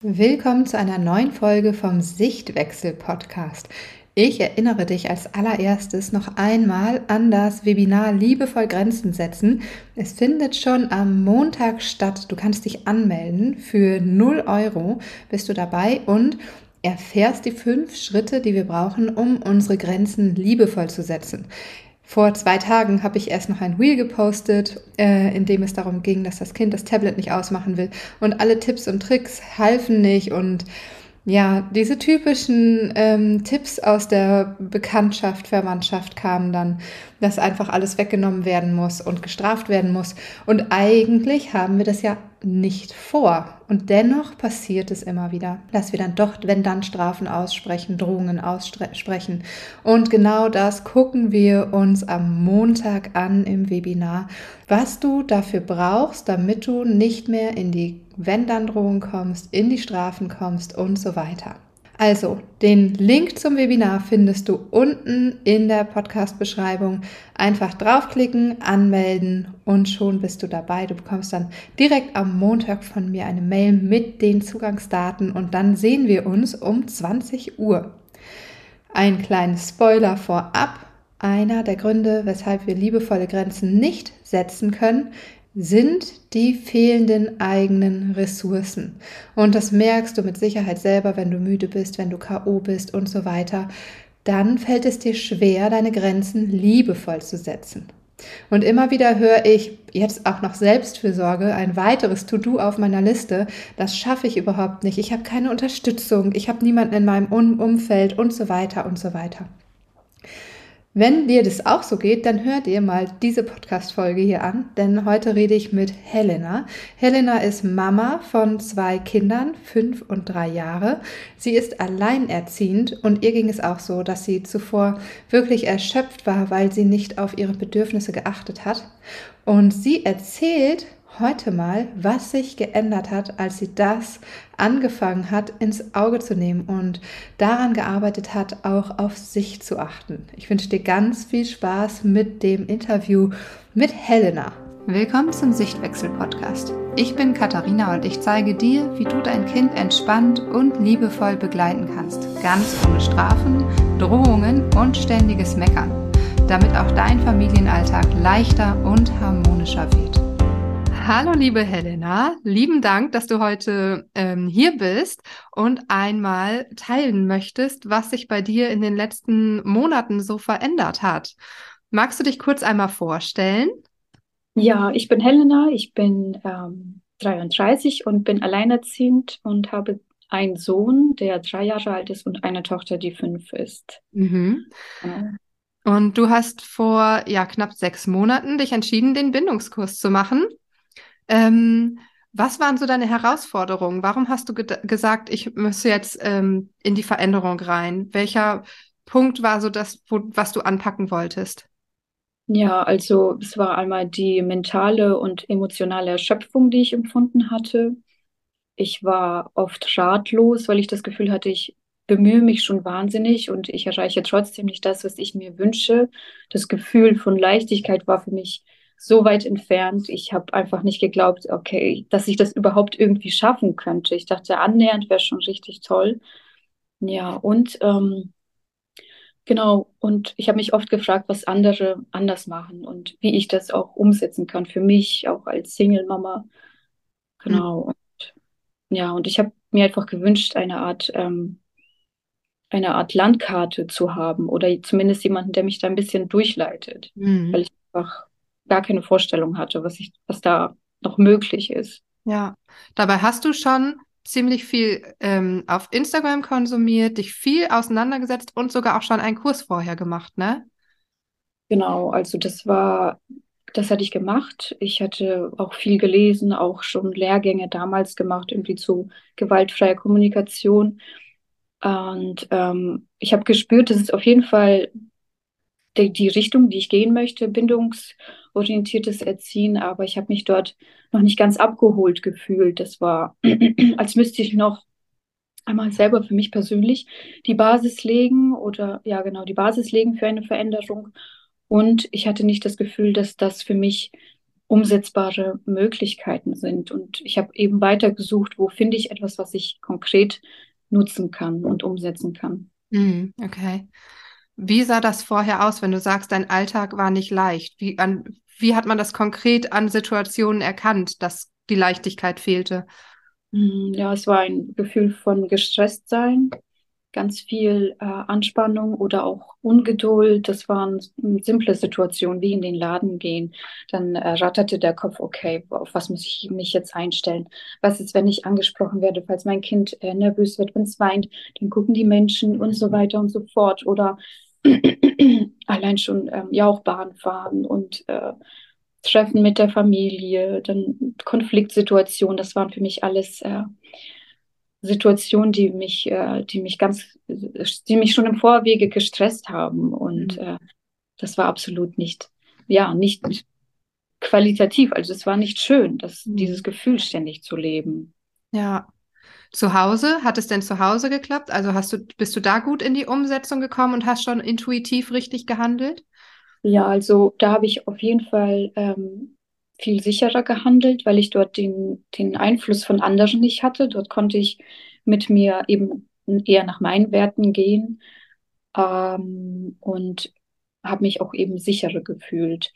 Willkommen zu einer neuen Folge vom Sichtwechsel Podcast. Ich erinnere dich als allererstes noch einmal an das Webinar Liebevoll Grenzen setzen. Es findet schon am Montag statt. Du kannst dich anmelden. Für 0 Euro bist du dabei und erfährst die fünf Schritte, die wir brauchen, um unsere Grenzen liebevoll zu setzen. Vor zwei Tagen habe ich erst noch ein Reel gepostet, äh, in dem es darum ging, dass das Kind das Tablet nicht ausmachen will. Und alle Tipps und Tricks halfen nicht. Und ja, diese typischen ähm, Tipps aus der Bekanntschaft, Verwandtschaft kamen dann, dass einfach alles weggenommen werden muss und gestraft werden muss. Und eigentlich haben wir das ja nicht vor. Und dennoch passiert es immer wieder, dass wir dann doch, wenn dann Strafen aussprechen, Drohungen aussprechen. Und genau das gucken wir uns am Montag an im Webinar, was du dafür brauchst, damit du nicht mehr in die Wenn-Dann-Drohung kommst, in die Strafen kommst und so weiter. Also, den Link zum Webinar findest du unten in der Podcast-Beschreibung. Einfach draufklicken, anmelden und schon bist du dabei. Du bekommst dann direkt am Montag von mir eine Mail mit den Zugangsdaten und dann sehen wir uns um 20 Uhr. Ein kleines Spoiler vorab. Einer der Gründe, weshalb wir liebevolle Grenzen nicht setzen können, sind die fehlenden eigenen Ressourcen. Und das merkst du mit Sicherheit selber, wenn du müde bist, wenn du KO bist und so weiter. Dann fällt es dir schwer, deine Grenzen liebevoll zu setzen. Und immer wieder höre ich jetzt auch noch Selbstfürsorge, ein weiteres To-Do auf meiner Liste. Das schaffe ich überhaupt nicht. Ich habe keine Unterstützung. Ich habe niemanden in meinem Umfeld und so weiter und so weiter. Wenn dir das auch so geht, dann hör dir mal diese Podcast-Folge hier an, denn heute rede ich mit Helena. Helena ist Mama von zwei Kindern, fünf und drei Jahre. Sie ist alleinerziehend und ihr ging es auch so, dass sie zuvor wirklich erschöpft war, weil sie nicht auf ihre Bedürfnisse geachtet hat. Und sie erzählt, heute mal, was sich geändert hat, als sie das angefangen hat, ins Auge zu nehmen und daran gearbeitet hat, auch auf sich zu achten. Ich wünsche dir ganz viel Spaß mit dem Interview mit Helena. Willkommen zum Sichtwechsel-Podcast. Ich bin Katharina und ich zeige dir, wie du dein Kind entspannt und liebevoll begleiten kannst. Ganz ohne Strafen, Drohungen und ständiges Meckern, damit auch dein Familienalltag leichter und harmonischer wird. Hallo, liebe Helena. Lieben Dank, dass du heute ähm, hier bist und einmal teilen möchtest, was sich bei dir in den letzten Monaten so verändert hat. Magst du dich kurz einmal vorstellen? Ja, ich bin Helena, ich bin ähm, 33 und bin alleinerziehend und habe einen Sohn, der drei Jahre alt ist und eine Tochter, die fünf ist. Mhm. Genau. Und du hast vor ja knapp sechs Monaten dich entschieden, den Bindungskurs zu machen. Ähm, was waren so deine Herausforderungen? Warum hast du ge gesagt, ich müsste jetzt ähm, in die Veränderung rein? Welcher Punkt war so das, wo, was du anpacken wolltest? Ja, also es war einmal die mentale und emotionale Erschöpfung, die ich empfunden hatte. Ich war oft ratlos, weil ich das Gefühl hatte, ich bemühe mich schon wahnsinnig und ich erreiche trotzdem nicht das, was ich mir wünsche. Das Gefühl von Leichtigkeit war für mich so weit entfernt. Ich habe einfach nicht geglaubt, okay, dass ich das überhaupt irgendwie schaffen könnte. Ich dachte, annähernd wäre schon richtig toll. Ja, und ähm, genau, und ich habe mich oft gefragt, was andere anders machen und wie ich das auch umsetzen kann für mich, auch als Single-Mama. Genau. Mhm. Und, ja, und ich habe mir einfach gewünscht, eine Art, ähm, eine Art Landkarte zu haben oder zumindest jemanden, der mich da ein bisschen durchleitet, mhm. weil ich einfach gar keine Vorstellung hatte, was ich, was da noch möglich ist. Ja, dabei hast du schon ziemlich viel ähm, auf Instagram konsumiert, dich viel auseinandergesetzt und sogar auch schon einen Kurs vorher gemacht, ne? Genau, also das war, das hatte ich gemacht. Ich hatte auch viel gelesen, auch schon Lehrgänge damals gemacht, irgendwie zu gewaltfreier Kommunikation. Und ähm, ich habe gespürt, dass es auf jeden Fall die, die Richtung, die ich gehen möchte, bindungsorientiertes Erziehen, aber ich habe mich dort noch nicht ganz abgeholt gefühlt. Das war, als müsste ich noch einmal selber für mich persönlich die Basis legen oder ja genau die Basis legen für eine Veränderung. Und ich hatte nicht das Gefühl, dass das für mich umsetzbare Möglichkeiten sind. Und ich habe eben weitergesucht, wo finde ich etwas, was ich konkret nutzen kann und umsetzen kann. Mm, okay. Wie sah das vorher aus, wenn du sagst, dein Alltag war nicht leicht? Wie, an, wie hat man das konkret an Situationen erkannt, dass die Leichtigkeit fehlte? Mm, ja, es war ein Gefühl von gestresst sein, ganz viel äh, Anspannung oder auch Ungeduld. Das waren simple Situationen, wie in den Laden gehen. Dann äh, ratterte der Kopf, okay, auf was muss ich mich jetzt einstellen? Was ist, wenn ich angesprochen werde, falls mein Kind äh, nervös wird, wenn es weint, dann gucken die Menschen und so weiter und so fort. Oder allein schon ähm, ja auch Bahn fahren und äh, Treffen mit der Familie, dann Konfliktsituationen, das waren für mich alles äh, Situationen, die mich, äh, die mich ganz, die mich schon im Vorwege gestresst haben. Und mhm. äh, das war absolut nicht, ja, nicht qualitativ. Also es war nicht schön, das, mhm. dieses Gefühl ständig zu leben. Ja. Zu Hause, hat es denn zu Hause geklappt? Also hast du, bist du da gut in die Umsetzung gekommen und hast schon intuitiv richtig gehandelt? Ja, also da habe ich auf jeden Fall ähm, viel sicherer gehandelt, weil ich dort den, den Einfluss von anderen nicht hatte. Dort konnte ich mit mir eben eher nach meinen Werten gehen ähm, und habe mich auch eben sicherer gefühlt.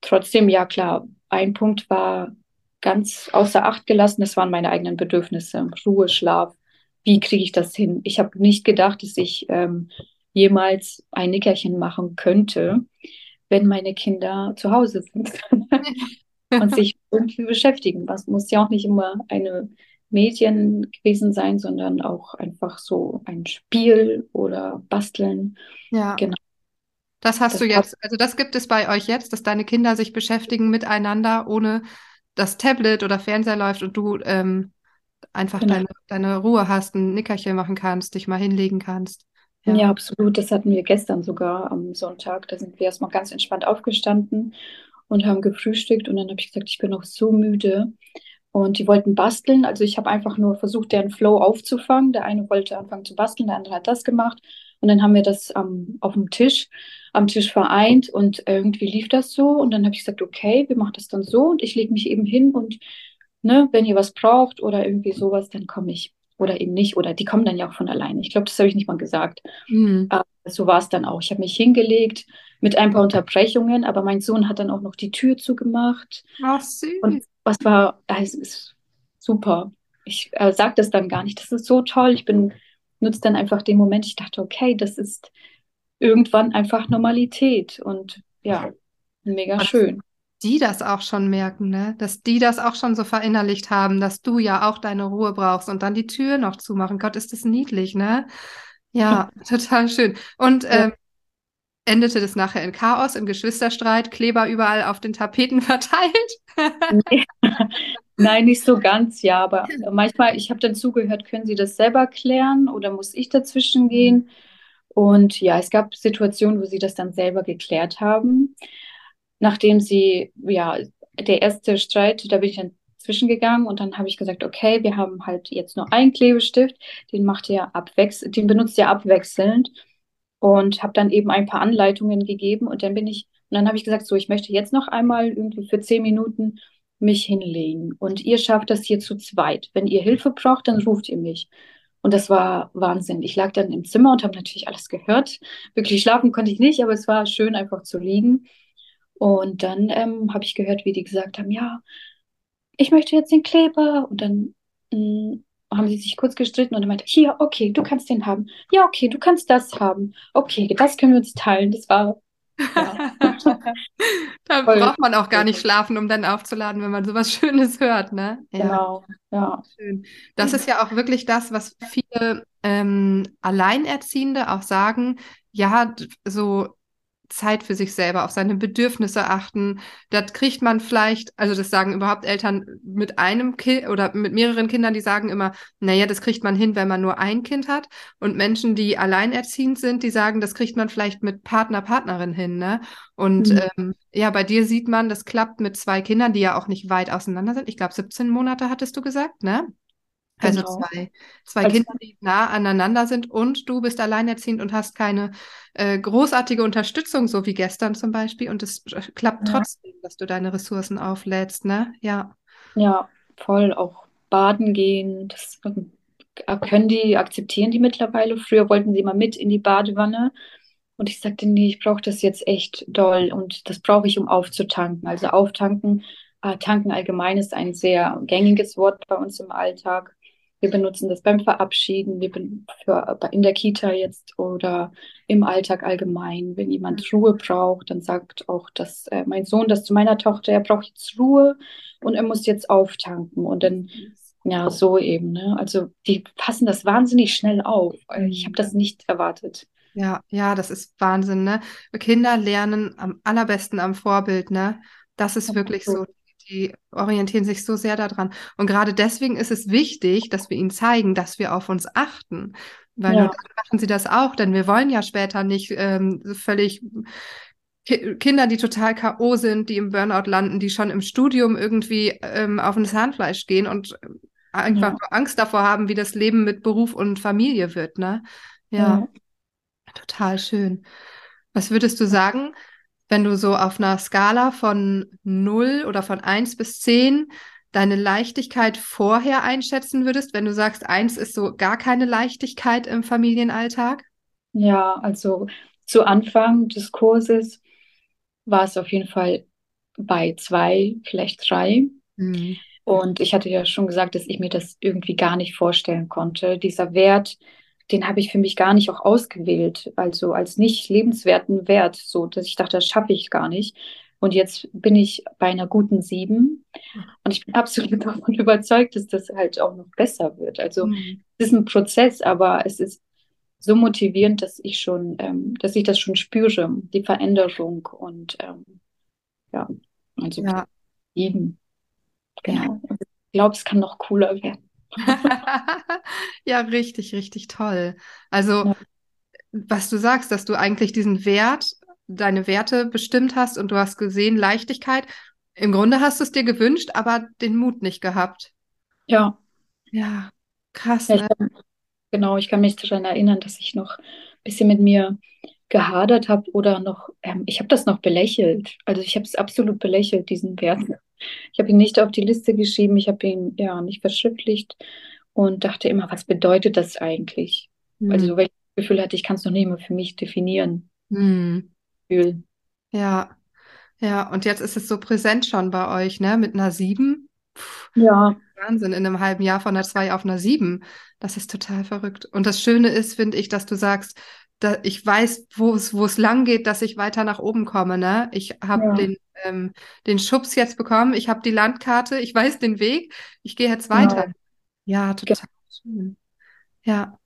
Trotzdem, ja klar, ein Punkt war ganz außer Acht gelassen, das waren meine eigenen Bedürfnisse, Ruhe, Schlaf. Wie kriege ich das hin? Ich habe nicht gedacht, dass ich ähm, jemals ein Nickerchen machen könnte, wenn meine Kinder zu Hause sind und sich irgendwie beschäftigen. Was muss ja auch nicht immer eine Medien gewesen sein, sondern auch einfach so ein Spiel oder Basteln. Ja. Genau. Das hast das du jetzt, also das gibt es bei euch jetzt, dass deine Kinder sich beschäftigen miteinander, ohne das Tablet oder Fernseher läuft und du ähm, einfach genau. deine, deine Ruhe hast, ein Nickerchen machen kannst, dich mal hinlegen kannst. Ja. ja, absolut. Das hatten wir gestern sogar am Sonntag. Da sind wir erstmal ganz entspannt aufgestanden und haben gefrühstückt. Und dann habe ich gesagt, ich bin noch so müde. Und die wollten basteln. Also ich habe einfach nur versucht, deren Flow aufzufangen. Der eine wollte anfangen zu basteln, der andere hat das gemacht. Und dann haben wir das ähm, auf dem Tisch, am Tisch vereint und irgendwie lief das so. Und dann habe ich gesagt, okay, wir machen das dann so. Und ich lege mich eben hin und ne, wenn ihr was braucht oder irgendwie sowas, dann komme ich oder eben nicht. Oder die kommen dann ja auch von alleine. Ich glaube, das habe ich nicht mal gesagt. Mhm. Aber so war es dann auch. Ich habe mich hingelegt mit ein paar Unterbrechungen, aber mein Sohn hat dann auch noch die Tür zugemacht. Ach, süß. Und was war, es ist super. Ich äh, sage das dann gar nicht. Das ist so toll. Ich bin, nutze dann einfach den Moment. Ich dachte, okay, das ist irgendwann einfach Normalität. Und ja, mega schön die das auch schon merken, ne? Dass die das auch schon so verinnerlicht haben, dass du ja auch deine Ruhe brauchst und dann die Tür noch zumachen. Gott, ist das niedlich, ne? Ja, total schön. Und ja. ähm, endete das nachher in Chaos, im Geschwisterstreit, Kleber überall auf den Tapeten verteilt? Nein, nicht so ganz, ja, aber manchmal, ich habe dann zugehört, können Sie das selber klären oder muss ich dazwischen gehen? Und ja, es gab Situationen, wo sie das dann selber geklärt haben nachdem sie, ja, der erste Streit, da bin ich dann zwischengegangen und dann habe ich gesagt, okay, wir haben halt jetzt nur einen Klebestift, den macht ihr abwechselnd, den benutzt ihr abwechselnd und habe dann eben ein paar Anleitungen gegeben und dann bin ich, und dann habe ich gesagt, so, ich möchte jetzt noch einmal irgendwie für zehn Minuten mich hinlegen und ihr schafft das hier zu zweit. Wenn ihr Hilfe braucht, dann ruft ihr mich. Und das war Wahnsinn. Ich lag dann im Zimmer und habe natürlich alles gehört. Wirklich schlafen konnte ich nicht, aber es war schön, einfach zu liegen. Und dann ähm, habe ich gehört, wie die gesagt haben, ja, ich möchte jetzt den Kleber. Und dann mh, mm, haben sie sich kurz gestritten und er meinte, hier, okay, du kannst den haben. Ja, okay, du kannst das haben. Okay, das können wir uns teilen. Das war. Ja. da Voll. braucht man auch gar nicht schlafen, um dann aufzuladen, wenn man sowas Schönes hört, ne? Ja. Genau, ja. Schön. Das ist ja auch wirklich das, was viele ähm, Alleinerziehende auch sagen. Ja, so Zeit für sich selber, auf seine Bedürfnisse achten. Das kriegt man vielleicht, also das sagen überhaupt Eltern mit einem Kind oder mit mehreren Kindern, die sagen immer, naja, das kriegt man hin, wenn man nur ein Kind hat. Und Menschen, die alleinerziehend sind, die sagen, das kriegt man vielleicht mit Partner, Partnerin hin. Ne? Und mhm. ähm, ja, bei dir sieht man, das klappt mit zwei Kindern, die ja auch nicht weit auseinander sind. Ich glaube, 17 Monate hattest du gesagt, ne? Also genau. zwei, zwei also, Kinder, die nah aneinander sind und du bist alleinerziehend und hast keine äh, großartige Unterstützung, so wie gestern zum Beispiel. Und es äh, klappt ja. trotzdem, dass du deine Ressourcen auflädst, ne? Ja. Ja, voll. Auch baden gehen, das äh, können die, akzeptieren die mittlerweile. Früher wollten sie mal mit in die Badewanne. Und ich sagte, nee, ich brauche das jetzt echt doll und das brauche ich, um aufzutanken. Also auftanken, äh, tanken allgemein ist ein sehr gängiges Wort bei uns im Alltag. Wir benutzen das beim Verabschieden, wir für, in der Kita jetzt oder im Alltag allgemein. Wenn jemand Ruhe braucht, dann sagt auch dass äh, mein Sohn das zu meiner Tochter, er braucht jetzt Ruhe und er muss jetzt auftanken. Und dann, ja, so eben. Ne? Also die passen das wahnsinnig schnell auf. Ich habe das nicht erwartet. Ja, ja, das ist Wahnsinn, ne? Kinder lernen am allerbesten am Vorbild, ne? Das ist wirklich so die orientieren sich so sehr daran. Und gerade deswegen ist es wichtig, dass wir ihnen zeigen, dass wir auf uns achten. Weil ja. nur dann machen sie das auch, denn wir wollen ja später nicht ähm, völlig Ki Kinder, die total K.O. sind, die im Burnout landen, die schon im Studium irgendwie ähm, auf ein Zahnfleisch gehen und einfach ja. Angst davor haben, wie das Leben mit Beruf und Familie wird, ne? Ja. ja. Total schön. Was würdest du sagen? Wenn du so auf einer Skala von 0 oder von 1 bis 10 deine Leichtigkeit vorher einschätzen würdest, wenn du sagst, 1 ist so gar keine Leichtigkeit im Familienalltag? Ja, also zu Anfang des Kurses war es auf jeden Fall bei 2, vielleicht 3. Mhm. Und ich hatte ja schon gesagt, dass ich mir das irgendwie gar nicht vorstellen konnte. Dieser Wert, den habe ich für mich gar nicht auch ausgewählt, also als nicht lebenswerten Wert, so dass ich dachte, das schaffe ich gar nicht. Und jetzt bin ich bei einer guten sieben und ich bin absolut davon überzeugt, dass das halt auch noch besser wird. Also mhm. es ist ein Prozess, aber es ist so motivierend, dass ich schon, ähm, dass ich das schon spüre, die Veränderung und ähm, ja, also ja. sieben. Genau. Ich glaube, es kann noch cooler werden. ja, richtig, richtig toll. Also, ja. was du sagst, dass du eigentlich diesen Wert, deine Werte bestimmt hast und du hast gesehen, Leichtigkeit. Im Grunde hast du es dir gewünscht, aber den Mut nicht gehabt. Ja. Ja, krass. Ja, ich ne? kann, genau, ich kann mich daran erinnern, dass ich noch ein bisschen mit mir gehadert habe oder noch, ähm, ich habe das noch belächelt. Also ich habe es absolut belächelt, diesen Wert. Ich habe ihn nicht auf die Liste geschrieben, ich habe ihn ja nicht verschriftlicht und dachte immer, was bedeutet das eigentlich? Mhm. Also das Gefühl hatte, ich kann es noch nicht mehr für mich definieren. Mhm. Ja, ja, und jetzt ist es so präsent schon bei euch, ne? Mit einer 7. ja. Wahnsinn, in einem halben Jahr von einer 2 auf einer 7. Das ist total verrückt. Und das Schöne ist, finde ich, dass du sagst, da, ich weiß, wo es, wo es lang geht, dass ich weiter nach oben komme. Ne? Ich habe ja. den, ähm, den Schubs jetzt bekommen, ich habe die Landkarte, ich weiß den Weg, ich gehe jetzt weiter. Genau. Ja, total ja. schön. Ja.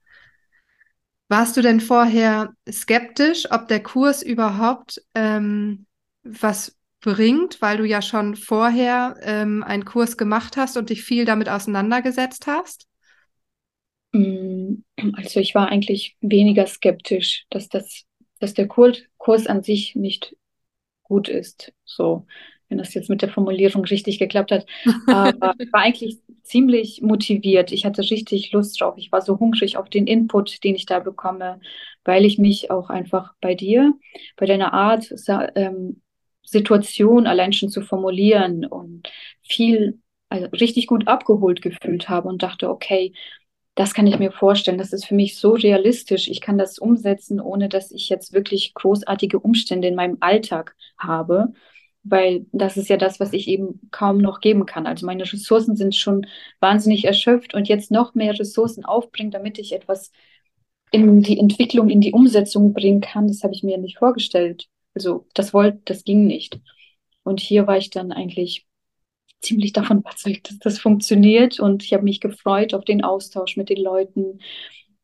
Warst du denn vorher skeptisch, ob der Kurs überhaupt ähm, was bringt, weil du ja schon vorher ähm, einen Kurs gemacht hast und dich viel damit auseinandergesetzt hast? Mm, also ich war eigentlich weniger skeptisch, dass das, dass der Kurs, Kurs an sich nicht gut ist. So, wenn das jetzt mit der Formulierung richtig geklappt hat. Aber ich war eigentlich ziemlich motiviert. Ich hatte richtig Lust drauf. Ich war so hungrig auf den Input, den ich da bekomme, weil ich mich auch einfach bei dir, bei deiner Art, ähm, Situation allein schon zu formulieren und viel also richtig gut abgeholt gefühlt habe und dachte, okay, das kann ich mir vorstellen. Das ist für mich so realistisch. Ich kann das umsetzen, ohne dass ich jetzt wirklich großartige Umstände in meinem Alltag habe, weil das ist ja das, was ich eben kaum noch geben kann. Also meine Ressourcen sind schon wahnsinnig erschöpft und jetzt noch mehr Ressourcen aufbringen, damit ich etwas in die Entwicklung, in die Umsetzung bringen kann, das habe ich mir nicht vorgestellt. Also das wollte, das ging nicht. Und hier war ich dann eigentlich ziemlich davon überzeugt, dass das funktioniert. Und ich habe mich gefreut auf den Austausch mit den Leuten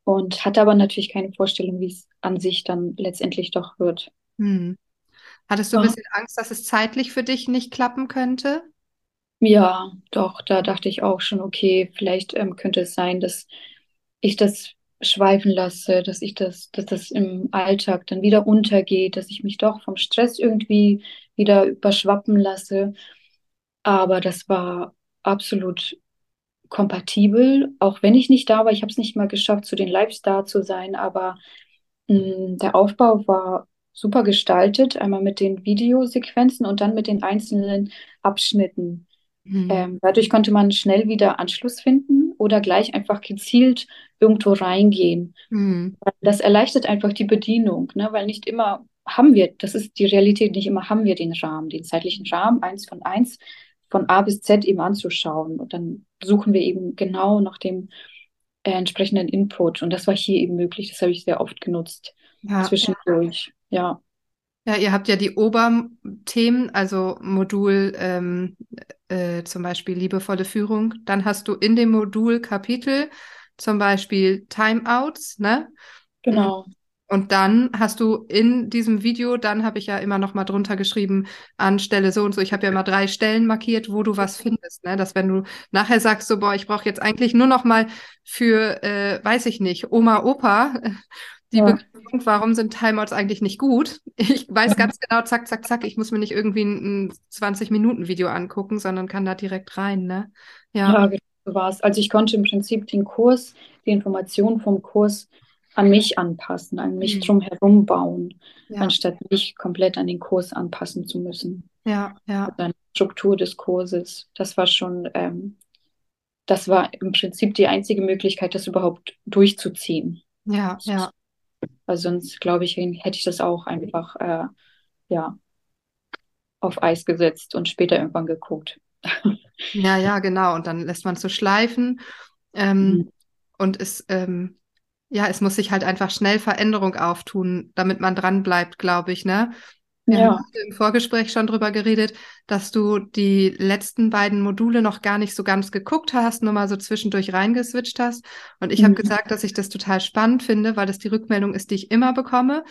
und hatte aber natürlich keine Vorstellung, wie es an sich dann letztendlich doch wird. Hm. Hattest du ein bisschen Angst, dass es zeitlich für dich nicht klappen könnte? Ja, doch, da dachte ich auch schon, okay, vielleicht ähm, könnte es sein, dass ich das schweifen lasse, dass ich das, dass das im Alltag dann wieder untergeht, dass ich mich doch vom Stress irgendwie wieder überschwappen lasse. Aber das war absolut kompatibel, auch wenn ich nicht da war. Ich habe es nicht mal geschafft, zu den Lives da zu sein, aber mh, mm, der Aufbau war super gestaltet, einmal mit den Videosequenzen und dann mit den einzelnen Abschnitten. Mhm. Ähm, dadurch konnte man schnell wieder Anschluss finden oder gleich einfach gezielt irgendwo reingehen. Mhm. Das erleichtert einfach die Bedienung, ne? weil nicht immer haben wir, das ist die Realität, nicht immer haben wir den Rahmen, den zeitlichen Rahmen, eins von eins, von A bis Z eben anzuschauen. Und dann suchen wir eben genau nach dem äh, entsprechenden Input. Und das war hier eben möglich. Das habe ich sehr oft genutzt ja, zwischendurch. Ja. Ja, ihr habt ja die Oberthemen, also Modul ähm, äh, zum Beispiel liebevolle Führung. Dann hast du in dem Modul Kapitel zum Beispiel Timeouts, ne? Genau. Und dann hast du in diesem Video, dann habe ich ja immer noch mal drunter geschrieben, an Stelle so und so. Ich habe ja immer drei Stellen markiert, wo du was findest. Ne? Dass wenn du nachher sagst, so, boah, ich brauche jetzt eigentlich nur noch mal für, äh, weiß ich nicht, Oma, Opa, die ja. Begründung, warum sind Timeouts eigentlich nicht gut. Ich weiß ganz genau, zack, zack, zack, ich muss mir nicht irgendwie ein, ein 20-Minuten-Video angucken, sondern kann da direkt rein. Ne? Ja, ja genau so war es. Also ich konnte im Prinzip den Kurs, die Informationen vom Kurs an mich anpassen, an mich mhm. drumherum bauen, ja. anstatt mich komplett an den Kurs anpassen zu müssen. Ja, ja. An die Struktur des Kurses. Das war schon, ähm, das war im Prinzip die einzige Möglichkeit, das überhaupt durchzuziehen. Ja, ja. Weil sonst, glaube ich, hätte ich das auch einfach, äh, ja, auf Eis gesetzt und später irgendwann geguckt. Ja, ja, genau. Und dann lässt man es so schleifen. Ähm, mhm. Und es, ähm, ja, es muss sich halt einfach schnell Veränderung auftun, damit man dran bleibt, glaube ich, ne? Wir ja. haben im Vorgespräch schon drüber geredet, dass du die letzten beiden Module noch gar nicht so ganz geguckt hast, nur mal so zwischendurch reingeswitcht hast. Und ich mhm. habe gesagt, dass ich das total spannend finde, weil das die Rückmeldung ist, die ich immer bekomme.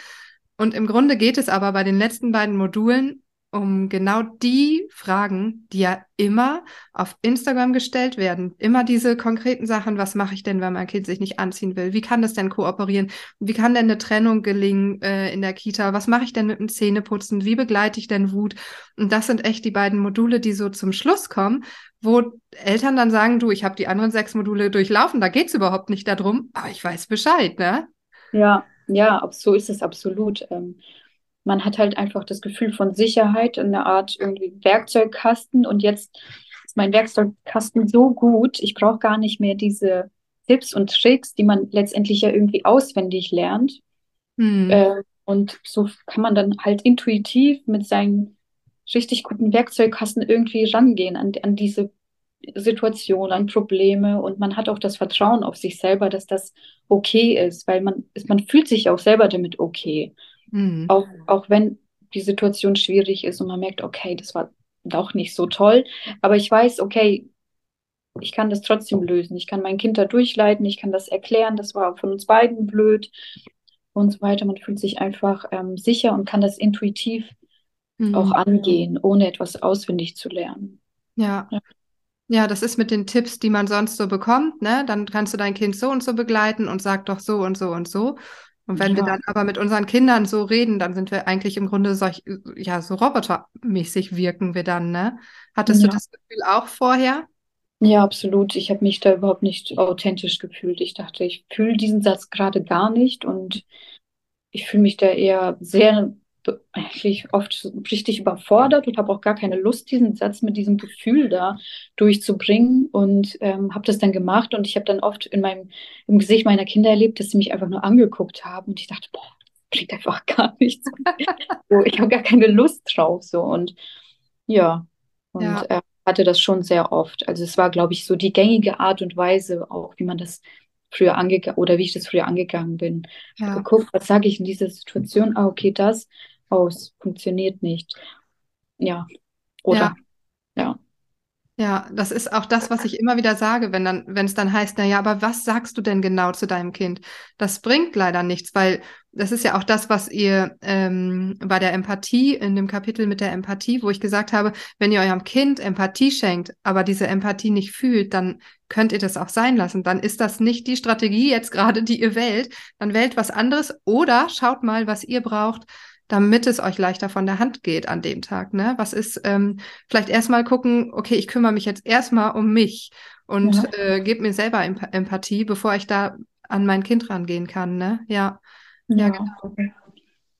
Und im Grunde geht es aber bei den letzten beiden Modulen um genau die Fragen, die ja immer auf Instagram gestellt werden. Immer diese konkreten Sachen, was mache ich denn, wenn mein Kind sich nicht anziehen will? Wie kann das denn kooperieren? Wie kann denn eine Trennung gelingen äh, in der Kita? Was mache ich denn mit dem Zähneputzen? Wie begleite ich denn Wut? Und das sind echt die beiden Module, die so zum Schluss kommen, wo Eltern dann sagen, du, ich habe die anderen sechs Module durchlaufen, da geht es überhaupt nicht darum, aber ich weiß Bescheid, ne? Ja, ja, so ist es absolut. Man hat halt einfach das Gefühl von Sicherheit, eine Art irgendwie Werkzeugkasten und jetzt ist mein Werkzeugkasten so gut, ich brauche gar nicht mehr diese Tipps und Tricks, die man letztendlich ja irgendwie auswendig lernt. Hm. Äh, und so kann man dann halt intuitiv mit seinem richtig guten Werkzeugkasten irgendwie rangehen an, an diese Situation, an Probleme und man hat auch das Vertrauen auf sich selber, dass das okay ist, weil man, man fühlt sich auch selber damit okay. Mhm. Auch, auch wenn die Situation schwierig ist und man merkt, okay, das war doch nicht so toll. Aber ich weiß, okay, ich kann das trotzdem lösen. Ich kann mein Kind da durchleiten, ich kann das erklären, das war von uns beiden blöd und so weiter. Man fühlt sich einfach ähm, sicher und kann das intuitiv mhm. auch angehen, ohne etwas auswendig zu lernen. Ja. ja. Ja, das ist mit den Tipps, die man sonst so bekommt, ne? Dann kannst du dein Kind so und so begleiten und sag doch so und so und so. Und wenn ja. wir dann aber mit unseren Kindern so reden, dann sind wir eigentlich im Grunde solch, ja, so robotermäßig wirken wir dann, ne? Hattest ja. du das Gefühl auch vorher? Ja, absolut. Ich habe mich da überhaupt nicht authentisch gefühlt. Ich dachte, ich fühle diesen Satz gerade gar nicht und ich fühle mich da eher sehr eigentlich oft richtig überfordert und habe auch gar keine Lust, diesen Satz mit diesem Gefühl da durchzubringen und ähm, habe das dann gemacht und ich habe dann oft in meinem im Gesicht meiner Kinder erlebt, dass sie mich einfach nur angeguckt haben und ich dachte, boah, klingt einfach gar nichts. so, ich habe gar keine Lust drauf so und ja und ja. Äh, hatte das schon sehr oft. Also es war, glaube ich, so die gängige Art und Weise auch, wie man das früher angegangen oder wie ich das früher angegangen bin. Ja. Geguckt, was sage ich in dieser Situation? Ah, okay, das aus, funktioniert nicht. Ja, oder? Ja. ja. Ja, das ist auch das, was ich immer wieder sage, wenn dann, wenn es dann heißt, na ja, aber was sagst du denn genau zu deinem Kind? Das bringt leider nichts, weil das ist ja auch das, was ihr ähm, bei der Empathie, in dem Kapitel mit der Empathie, wo ich gesagt habe, wenn ihr eurem Kind Empathie schenkt, aber diese Empathie nicht fühlt, dann könnt ihr das auch sein lassen. Dann ist das nicht die Strategie jetzt gerade, die ihr wählt. Dann wählt was anderes oder schaut mal, was ihr braucht, damit es euch leichter von der Hand geht an dem Tag. Ne? Was ist, ähm, vielleicht erstmal gucken, okay, ich kümmere mich jetzt erstmal um mich. und Ja. äh, gebe mir selber Emp Empathie, bevor ich da an mein Kind rangehen kann, ne? Ja, ja, Ja, genau.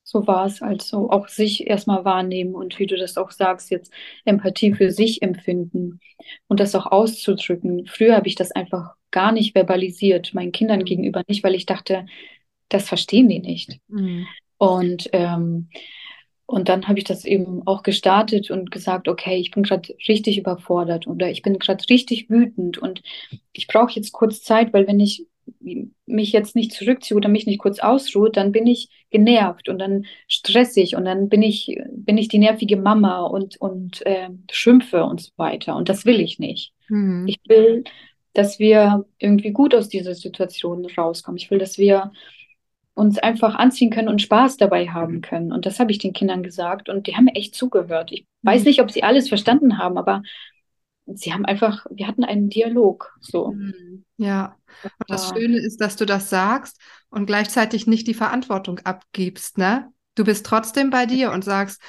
so war es also. Auch sich erstmal wahrnehmen und wie du das auch sagst, jetzt Empathie für sich empfinden und das auch auszudrücken. Früher habe ich das einfach gar nicht verbalisiert, meinen Kindern gegenüber nicht, weil ich dachte, das verstehen die nicht. Mhm. Und, ähm, und dann habe ich das eben auch gestartet und gesagt, okay, ich bin gerade richtig überfordert oder ich bin gerade richtig wütend und ich brauche jetzt kurz Zeit, weil wenn ich mich jetzt nicht zurückziehe oder mich nicht kurz ausruhe, dann bin ich genervt und dann stressig und dann bin ich, bin ich die nervige Mama und, und äh, schimpfe und so weiter. Und das will ich nicht. Mhm. Ich will, dass wir irgendwie gut aus dieser Situation rauskommen. Ich will, dass wir uns einfach anziehen können und Spaß dabei haben können. Und das habe ich den Kindern gesagt und die haben mir echt zugehört. Ich weiß Mhm. nicht, ob sie alles verstanden haben, aber sie haben einfach, wir hatten einen Dialog. So. Mhm. Ja, und das Schöne ist, dass du das sagst und gleichzeitig nicht die Verantwortung abgibst, ne? Du bist trotzdem bei dir und sagst,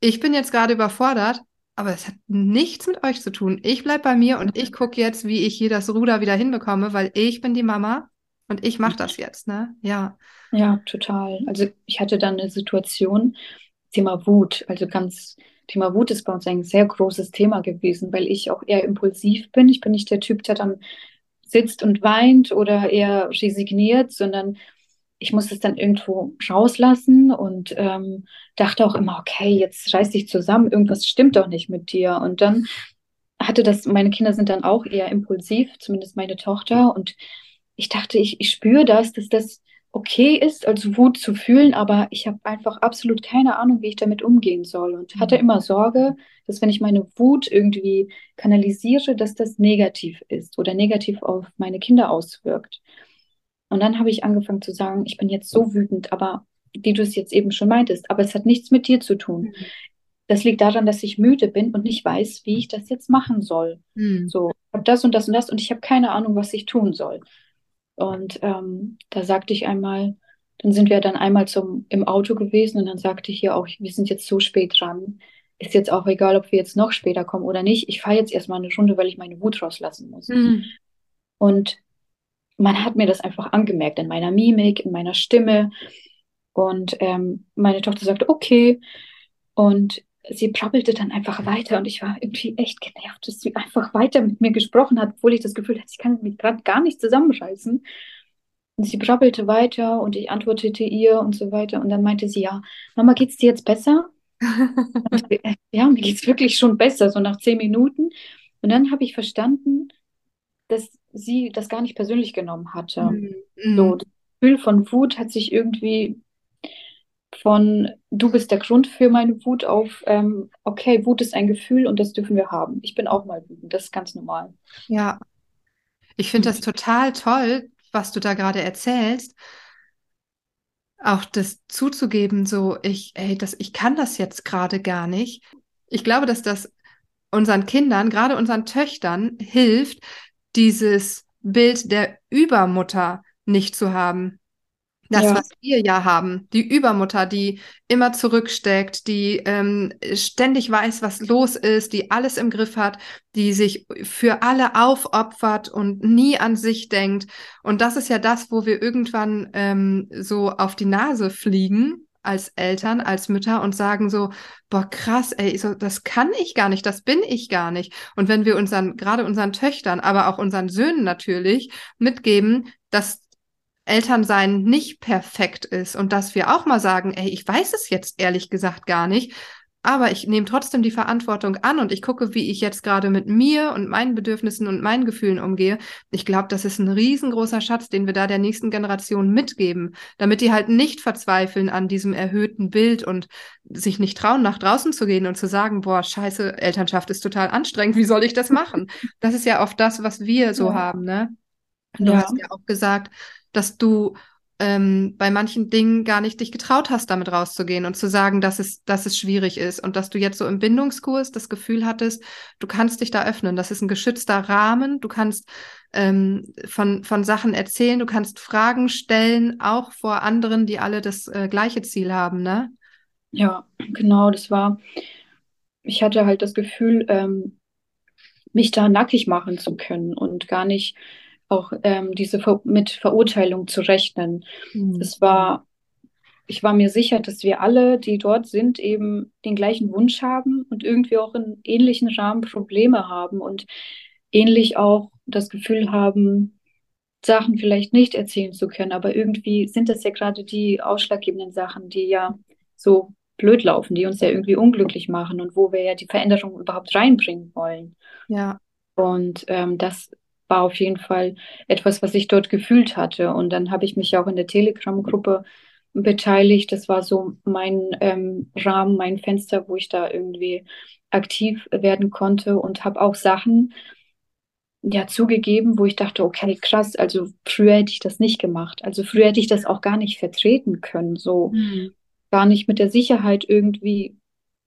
ich bin jetzt gerade überfordert, aber es hat nichts mit euch zu tun. Ich bleib bei mir und ich gucke jetzt, wie ich hier das Ruder wieder hinbekomme, weil ich bin die Mama und ich mache das jetzt, ne? Ja. Ja, total. Also ich hatte dann eine Situation, Thema Wut, also ganz, Thema Wut ist bei uns ein sehr großes Thema gewesen, weil ich auch eher impulsiv bin. Ich bin nicht der Typ, der dann sitzt und weint oder eher resigniert, sondern ich muss es dann irgendwo rauslassen und ähm, dachte auch immer, okay, jetzt reiß dich zusammen, irgendwas stimmt doch nicht mit dir. Und dann hatte das, meine Kinder sind dann auch eher impulsiv, zumindest meine Tochter. Und ich dachte, ich, ich spüre das, dass das okay ist, also Wut zu fühlen, aber ich habe einfach absolut keine Ahnung, wie ich damit umgehen soll. Und hatte immer Sorge, dass wenn ich meine Wut irgendwie kanalisiere, dass das negativ ist oder negativ auf meine Kinder auswirkt. Und dann habe ich angefangen zu sagen, ich bin jetzt so wütend, aber wie du es jetzt eben schon meintest, aber es hat nichts mit dir zu tun. Das liegt daran, dass ich müde bin und nicht weiß, wie ich das jetzt machen soll. Mhm. So, ich habe das und das und das und ich habe keine Ahnung, was ich tun soll. Und ähm, da sagte ich einmal, dann sind wir dann einmal zum, im Auto gewesen und dann sagte ich ihr auch, wir sind jetzt so spät dran. Ist jetzt auch egal, ob wir jetzt noch später kommen oder nicht. Ich fahre jetzt erstmal eine Stunde, weil ich meine Wut rauslassen muss. Mhm. Und man hat mir das einfach angemerkt in meiner Mimik, in meiner Stimme. Und ähm, meine Tochter sagte, okay. Und sie prabbelte dann einfach weiter. Und ich war irgendwie echt genervt, dass sie einfach weiter mit mir gesprochen hat, obwohl ich das Gefühl hatte, ich kann mich gerade gar nicht zusammenreißen. Und sie prabbelte weiter und ich antwortete ihr und so weiter. Und dann meinte sie, ja, Mama, geht's dir jetzt besser? Und, äh, ja, mir geht's wirklich schon besser, so nach zehn Minuten. Und dann habe ich verstanden, dass sie das gar nicht persönlich genommen hatte. Mhm. So, das Gefühl von Wut hat sich irgendwie von du bist der Grund für meine Wut auf, ähm, okay, Wut ist ein Gefühl und das dürfen wir haben. Ich bin auch mal wütend, das ist ganz normal. Ja, ich finde das total toll, was du da gerade erzählst. Auch das zuzugeben, so ich, ey, das, ich kann das jetzt gerade gar nicht. Ich glaube, dass das unseren Kindern, gerade unseren Töchtern, hilft, dieses Bild der Übermutter nicht zu haben. Das, Ja. was wir ja haben, die Übermutter, die immer zurücksteckt, die ähm, ständig weiß, was los ist, die alles im Griff hat, die sich für alle aufopfert und nie an sich denkt. Und das ist ja das, wo wir irgendwann ähm, so auf die Nase fliegen als Eltern, als Mütter und sagen so, boah, krass, ey, so, das kann ich gar nicht, das bin ich gar nicht. Und wenn wir unseren, gerade unseren Töchtern, aber auch unseren Söhnen natürlich mitgeben, dass Elternsein nicht perfekt ist und dass wir auch mal sagen, ey, ich weiß es jetzt ehrlich gesagt gar nicht, aber ich nehme trotzdem die Verantwortung an und ich gucke, wie ich jetzt gerade mit mir und meinen Bedürfnissen und meinen Gefühlen umgehe. Ich glaube, das ist ein riesengroßer Schatz, den wir da der nächsten Generation mitgeben, damit die halt nicht verzweifeln an diesem erhöhten Bild und sich nicht trauen, nach draußen zu gehen und zu sagen, boah, scheiße, Elternschaft ist total anstrengend, wie soll ich das machen? Das ist ja oft das, was wir so Ja. haben, ne? Du Ja. hast ja auch gesagt, dass du ähm, bei manchen Dingen gar nicht dich getraut hast, damit rauszugehen und zu sagen, dass es, dass es schwierig ist und dass du jetzt so im Bindungskurs das Gefühl hattest, du kannst dich da öffnen. Das ist ein geschützter Rahmen. Du kannst ähm, von, von Sachen erzählen, du kannst Fragen stellen, auch vor anderen, die alle das äh, gleiche Ziel haben, ne? Ja, genau, das war, ich hatte halt das Gefühl, ähm, mich da nackig machen zu können und gar nicht auch ähm, diese Ver mit Verurteilung zu rechnen. Mhm. Es war, ich war mir sicher, dass wir alle, die dort sind, eben den gleichen Wunsch haben und irgendwie auch in ähnlichen Rahmen Probleme haben und ähnlich auch das Gefühl haben, Sachen vielleicht nicht erzählen zu können. Aber irgendwie sind das ja gerade die ausschlaggebenden Sachen, die ja so blöd laufen, die uns ja irgendwie unglücklich machen und wo wir ja die Veränderung überhaupt reinbringen wollen. Ja. Und ähm, das war auf jeden Fall etwas, was ich dort gefühlt hatte. Und dann habe ich mich auch in der Telegram-Gruppe beteiligt. Das war so mein ähm, Rahmen, mein Fenster, wo ich da irgendwie aktiv werden konnte und habe auch Sachen ja zugegeben, wo ich dachte, okay, krass, also früher hätte ich das nicht gemacht. Also früher hätte ich das auch gar nicht vertreten können, so mhm. gar nicht mit der Sicherheit irgendwie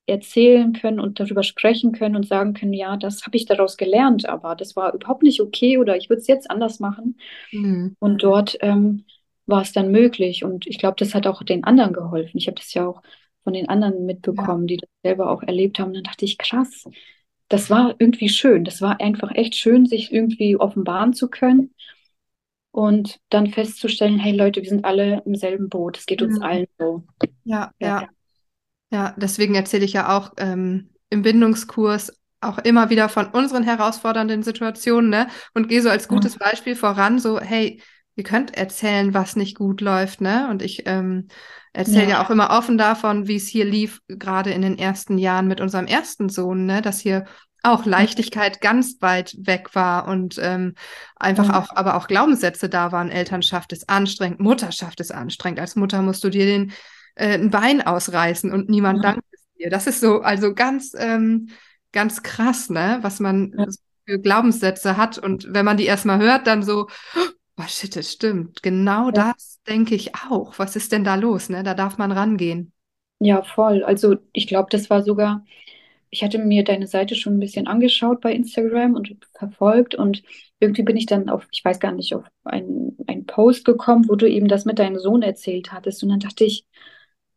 erzählen können und darüber sprechen können und sagen können, ja, das habe ich daraus gelernt, aber das war überhaupt nicht okay oder ich würde es jetzt anders machen. Mhm. Und dort ähm, war es dann möglich. Und ich glaube, das hat auch den anderen geholfen. Ich habe das ja auch von den anderen mitbekommen, ja. die das selber auch erlebt haben. Und dann dachte ich, krass, das war irgendwie schön. Das war einfach echt schön, sich irgendwie offenbaren zu können und dann festzustellen, hey Leute, wir sind alle im selben Boot. Es geht uns mhm. allen so. Ja, ja. ja. Ja, deswegen erzähle ich ja auch ähm, im Bindungskurs auch immer wieder von unseren herausfordernden Situationen, ne? Und gehe so als gutes ja. Beispiel voran, so, hey, ihr könnt erzählen, was nicht gut läuft, ne? Und ich ähm, erzähle ja. ja. auch immer offen davon, wie es hier lief, gerade in den ersten Jahren mit unserem ersten Sohn, ne? Dass hier auch Leichtigkeit ganz weit weg war und ähm, einfach ja. auch, aber auch Glaubenssätze da waren. Elternschaft ist anstrengend, Mutterschaft ist anstrengend. Als Mutter musst du dir den äh, ein Bein ausreißen und niemand ja. dankt dir. Das ist so, also ganz, ähm, ganz krass, ne, was man ja. für Glaubenssätze hat. Und wenn man die erstmal hört, dann so, oh shit, das stimmt. Genau ja. das denke ich auch. Was ist denn da los? Ne? Da darf man rangehen. Ja, voll. Also ich glaube, das war sogar, ich hatte mir deine Seite schon ein bisschen angeschaut bei Instagram und verfolgt und irgendwie bin ich dann auf, ich weiß gar nicht, auf einen, einen Post gekommen, wo du eben das mit deinem Sohn erzählt hattest. Und dann dachte ich,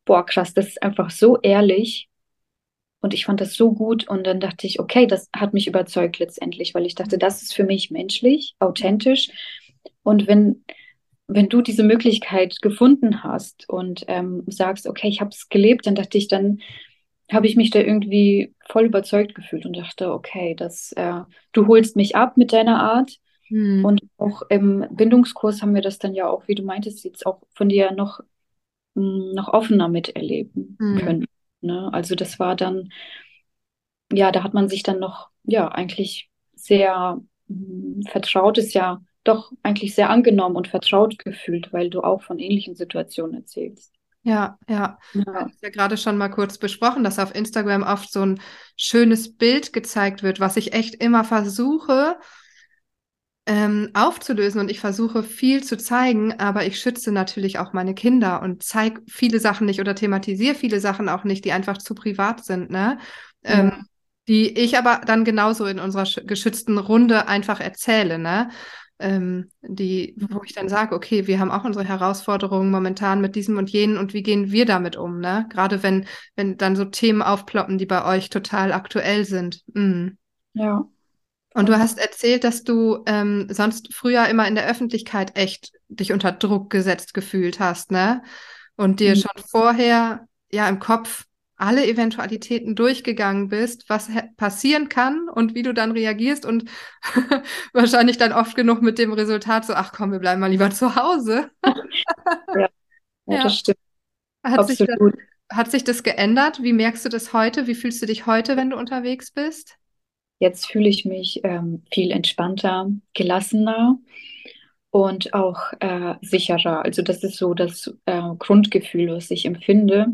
boah, krass, das ist einfach so ehrlich. Und ich fand das so gut. Und dann dachte ich, okay, das hat mich überzeugt letztendlich, weil ich dachte, das ist für mich menschlich, authentisch. Und wenn, wenn du diese Möglichkeit gefunden hast und ähm, sagst, okay, ich habe es gelebt, dann dachte ich, dann habe ich mich da irgendwie voll überzeugt gefühlt und dachte, okay, das, äh, du holst mich ab mit deiner Art. Hm. Und auch im Bindungskurs haben wir das dann ja auch, wie du meintest, jetzt auch von dir noch noch offener miterleben mhm. können. Ne? Also das war dann, ja, da hat man sich dann noch, ja, eigentlich sehr mh, vertraut ist ja doch eigentlich sehr angenommen und vertraut gefühlt, weil du auch von ähnlichen Situationen erzählst. Ja, ja. ja. Ich habe ja gerade schon mal kurz besprochen, dass auf Instagram oft so ein schönes Bild gezeigt wird, was ich echt immer versuche, ähm, aufzulösen und ich versuche viel zu zeigen, aber ich schütze natürlich auch meine Kinder und zeige viele Sachen nicht oder thematisiere viele Sachen auch nicht, die einfach zu privat sind, ne? Ja. Ähm, die ich aber dann genauso in unserer geschützten Runde einfach erzähle, ne? Ähm, die, wo ich dann sage, okay, wir haben auch unsere Herausforderungen momentan mit diesem und jenen und wie gehen wir damit um, ne? Gerade wenn, wenn dann so Themen aufploppen, die bei euch total aktuell sind. Mhm. Ja. Und du hast erzählt, dass du ähm, sonst früher immer in der Öffentlichkeit echt dich unter Druck gesetzt gefühlt hast, ne? Und dir mhm. schon vorher ja im Kopf alle Eventualitäten durchgegangen bist, was passieren kann und wie du dann reagierst und wahrscheinlich dann oft genug mit dem Resultat so, ach komm, wir bleiben mal lieber zu Hause. ja. ja, das stimmt. Hat sich das, hat sich das geändert? Wie merkst du das heute? Wie fühlst du dich heute, wenn du unterwegs bist? Jetzt fühle ich mich ähm, viel entspannter, gelassener und auch äh, sicherer. Also das ist so das äh, Grundgefühl, was ich empfinde,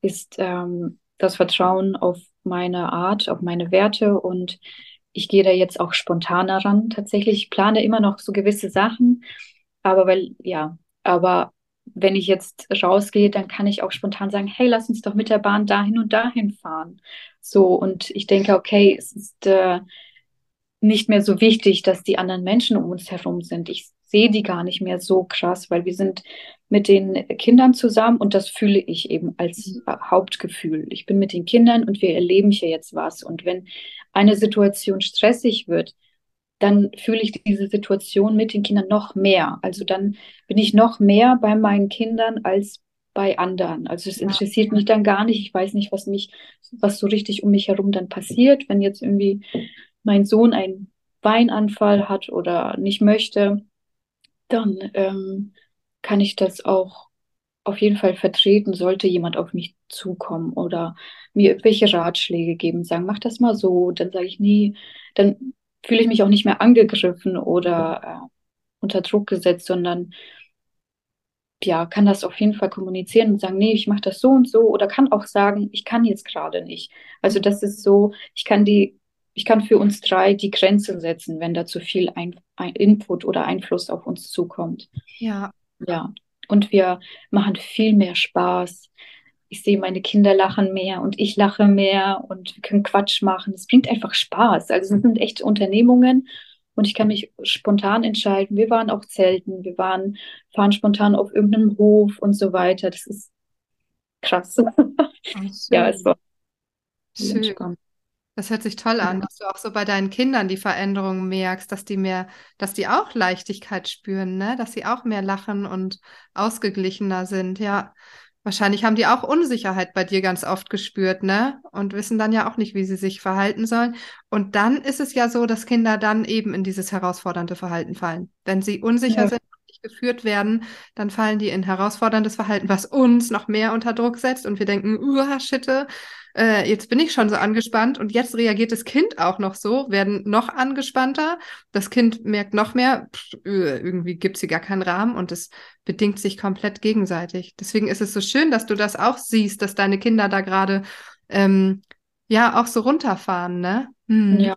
ist ähm, das Vertrauen auf meine Art, auf meine Werte und ich gehe da jetzt auch spontaner ran. Tatsächlich, ich plane immer noch so gewisse Sachen, aber weil, ja, aber wenn ich jetzt rausgehe, dann kann ich auch spontan sagen, hey, lass uns doch mit der Bahn dahin und dahin fahren. So, und ich denke, okay, es ist äh, nicht mehr so wichtig, dass die anderen Menschen um uns herum sind. Ich sehe die gar nicht mehr so krass, weil wir sind mit den Kindern zusammen und das fühle ich eben als mhm. Hauptgefühl. Ich bin mit den Kindern und wir erleben hier jetzt was. Und wenn eine Situation stressig wird, dann fühle ich diese Situation mit den Kindern noch mehr. Also dann bin ich noch mehr bei meinen Kindern als bei anderen. Also es interessiert mich dann gar nicht. Ich weiß nicht, was mich, was so richtig um mich herum dann passiert, wenn jetzt irgendwie mein Sohn einen Weinanfall hat oder nicht möchte, dann ähm, kann ich das auch auf jeden Fall vertreten, sollte jemand auf mich zukommen oder mir irgendwelche Ratschläge geben, sagen, mach das mal so, dann sage ich nie, dann fühle ich mich auch nicht mehr angegriffen oder äh, unter Druck gesetzt, sondern ja, kann das auf jeden Fall kommunizieren und sagen, nee, ich mache das so und so oder kann auch sagen, ich kann jetzt gerade nicht. Also das ist so, ich kann die, ich kann für uns drei die Grenze setzen, wenn da zu viel ein, ein Input oder Einfluss auf uns zukommt. Ja. Ja. Und wir machen viel mehr Spaß. Ich sehe, meine Kinder lachen mehr und ich lache mehr und wir können Quatsch machen. Es bringt einfach Spaß. Also es sind echt Unternehmungen und ich kann mich spontan entscheiden. Wir waren auch zelten, wir waren, fahren spontan auf irgendeinem Hof und so weiter. Das ist krass. Oh, ja, es war schön. Das hört sich toll an, dass du auch so bei deinen Kindern die Veränderung merkst, dass die mehr, dass die auch Leichtigkeit spüren, ne? Dass sie auch mehr lachen und ausgeglichener sind. Ja, Wahrscheinlich haben die auch Unsicherheit bei dir ganz oft gespürt, ne? Und wissen dann ja auch nicht, wie sie sich verhalten sollen. Und dann ist es ja so, dass Kinder dann eben in dieses herausfordernde Verhalten fallen. Wenn sie unsicher ja. sind geführt werden, dann fallen die in herausforderndes Verhalten, was uns noch mehr unter Druck setzt und wir denken, uh, shitte, äh, jetzt bin ich schon so angespannt und jetzt reagiert das Kind auch noch so, werden noch angespannter. Das Kind merkt noch mehr, pff, äh, irgendwie gibt es hier gar keinen Rahmen und es bedingt sich komplett gegenseitig. Deswegen ist es so schön, dass du das auch siehst, dass deine Kinder da gerade ähm, ja auch so runterfahren, ne? Hm. Ja,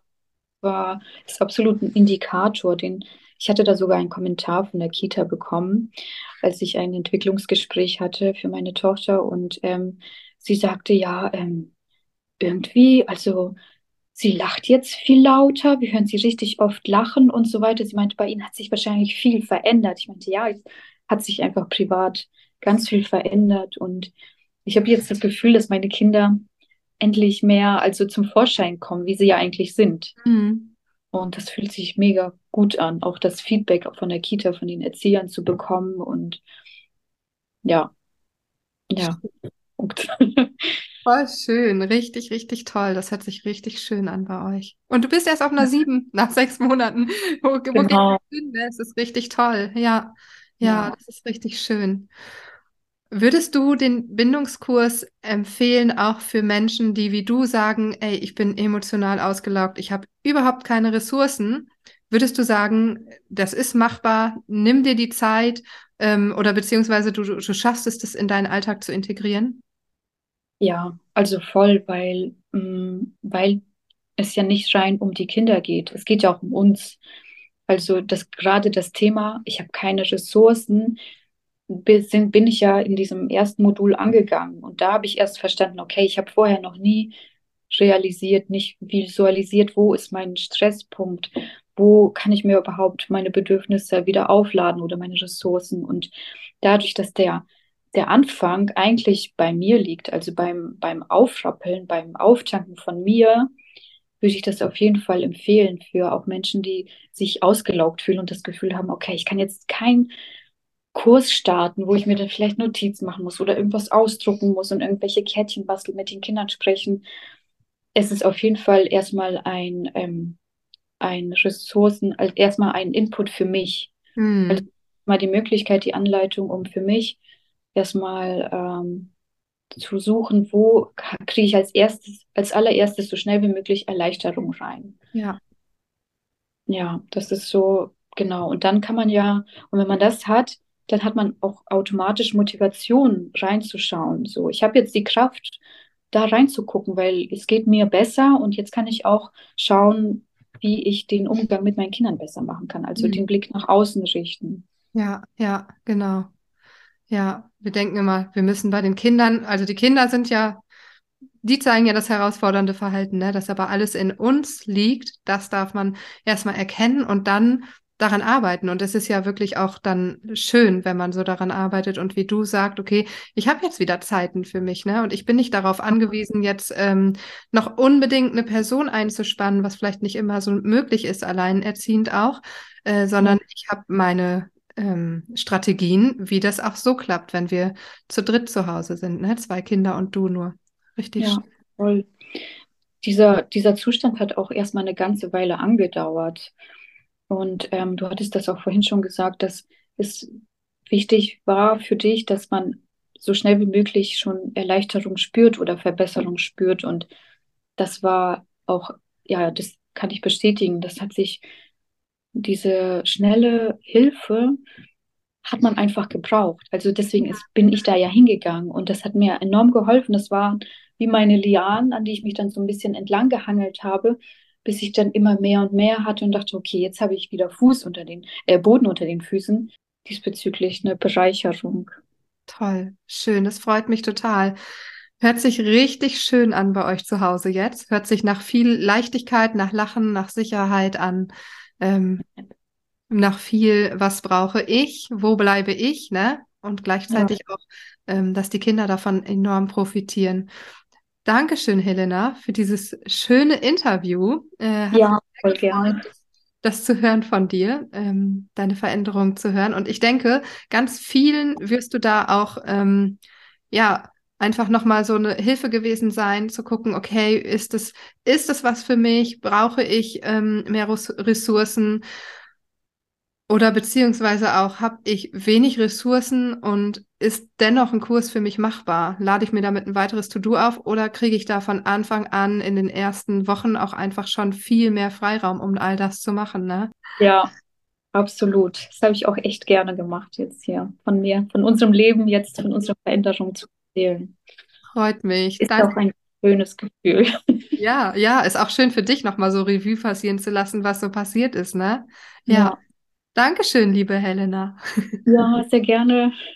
war ist absolut ein Indikator, den ich hatte da sogar einen Kommentar von der Kita bekommen, als ich ein Entwicklungsgespräch hatte für meine Tochter und ähm, sie sagte, ja, ähm, irgendwie, also sie lacht jetzt viel lauter, wir hören sie richtig oft lachen und so weiter. Sie meinte, bei ihnen hat sich wahrscheinlich viel verändert. Ich meinte, ja, es hat sich einfach privat ganz viel verändert und ich habe jetzt das Gefühl, dass meine Kinder endlich mehr also zum Vorschein kommen, wie sie ja eigentlich sind. Mhm. Und das fühlt sich mega gut an, auch das Feedback von der Kita, von den Erziehern zu bekommen und ja, ja. Punkt. Voll schön, richtig, richtig toll. Das hört sich richtig schön an bei euch. Und du bist erst auf einer sieben nach sechs Monaten. Wo, genau. wo hin? Das ist richtig toll. Ja, ja, ja, das ist richtig schön. Würdest du den Bindungskurs empfehlen, auch für Menschen, die wie du sagen, ey, ich bin emotional ausgelaugt, ich habe überhaupt keine Ressourcen? Würdest du sagen, das ist machbar, nimm dir die Zeit ähm, oder beziehungsweise du, du schaffst es, das in deinen Alltag zu integrieren? Ja, also voll, weil, mh, mm, weil es ja nicht rein um die Kinder geht. Es geht ja auch um uns. Also das gerade das Thema, ich habe keine Ressourcen, bin, ich ja in diesem ersten Modul angegangen. Und da habe ich erst verstanden, okay, ich habe vorher noch nie realisiert, nicht visualisiert, wo ist mein Stresspunkt, wo kann ich mir überhaupt meine Bedürfnisse wieder aufladen oder meine Ressourcen. Und dadurch, dass der der Anfang eigentlich bei mir liegt, also beim, beim Aufrappeln, beim Auftanken von mir, würde ich das auf jeden Fall empfehlen für auch Menschen, die sich ausgelaugt fühlen und das Gefühl haben, okay, ich kann jetzt keinen Kurs starten, wo ich mir dann vielleicht Notizen machen muss oder irgendwas ausdrucken muss und irgendwelche Kärtchen basteln, mit den Kindern sprechen. Es ist auf jeden Fall erstmal ein, ähm, ein Ressourcen, also erstmal ein Input für mich. Hm. Also mal die Möglichkeit, die Anleitung, um für mich erstmal ähm, zu suchen, wo kriege ich als erstes, als allererstes so schnell wie möglich Erleichterung rein. Ja. Ja, das ist so, genau. Und dann kann man ja, und wenn man das hat, dann hat man auch automatisch Motivation reinzuschauen. So, ich habe jetzt die Kraft, da reinzugucken, weil es geht mir besser und jetzt kann ich auch schauen, wie ich den Umgang mit meinen Kindern besser machen kann. Also mhm. den Blick nach außen richten. Ja, ja, genau. Ja, wir denken immer, wir müssen bei den Kindern, also die Kinder sind ja, die zeigen ja das herausfordernde Verhalten, ne? dass aber alles in uns liegt. Das darf man erstmal erkennen und dann daran arbeiten. Und es ist ja wirklich auch dann schön, wenn man so daran arbeitet und wie du sagst, okay, ich habe jetzt wieder Zeiten für mich, ne? Und ich bin nicht darauf angewiesen, jetzt ähm, noch unbedingt eine Person einzuspannen, was vielleicht nicht immer so möglich ist, alleinerziehend auch, äh, sondern ich habe meine ähm, Strategien, wie das auch so klappt, wenn wir zu dritt zu Hause sind, ne? Zwei Kinder und du nur. Richtig. Ja, voll. Dieser, dieser Zustand hat auch erstmal eine ganze Weile angedauert. Und ähm, du hattest das auch vorhin schon gesagt, dass es wichtig war für dich, dass man so schnell wie möglich schon Erleichterung spürt oder Verbesserung spürt. Und das war auch, ja, das kann ich bestätigen. Das hat sich, diese schnelle Hilfe hat man einfach gebraucht. Also deswegen ist, bin ich da ja hingegangen und das hat mir enorm geholfen. Das waren wie meine Lianen, an die ich mich dann so ein bisschen entlang gehangelt habe, bis ich dann immer mehr und mehr hatte und dachte, okay, jetzt habe ich wieder Fuß unter den, äh, Boden unter den Füßen. Diesbezüglich eine Bereicherung. Toll, schön, das freut mich total. Hört sich richtig schön an bei euch zu Hause jetzt. Hört sich nach viel Leichtigkeit, nach Lachen, nach Sicherheit an. Ähm, nach viel, was brauche ich, wo bleibe ich, ne? Und gleichzeitig ja. auch, ähm, dass die Kinder davon enorm profitieren. Dankeschön, Helena, für dieses schöne Interview. Äh, ja, voll gerne. Das zu hören von dir, ähm, deine Veränderung zu hören. Und ich denke, ganz vielen wirst du da auch, ähm, ja, einfach nochmal so eine Hilfe gewesen sein, zu gucken, okay, ist es, ist es was für mich? Brauche ich ähm, mehr Ressourcen? Oder beziehungsweise auch, habe ich wenig Ressourcen und ist dennoch ein Kurs für mich machbar? Lade ich mir damit ein weiteres To-Do auf oder kriege ich da von Anfang an in den ersten Wochen auch einfach schon viel mehr Freiraum, um all das zu machen? Ne? Ja, absolut. Das habe ich auch echt gerne gemacht jetzt hier von mir, von unserem Leben jetzt, von unserer Veränderung zu erzählen. Freut mich. Ist Danke. auch ein schönes Gefühl. Ja, ja, ist auch schön für dich nochmal so Revue passieren zu lassen, was so passiert ist, ne? ja. ja. Dankeschön, liebe Helena. Ja, sehr gerne.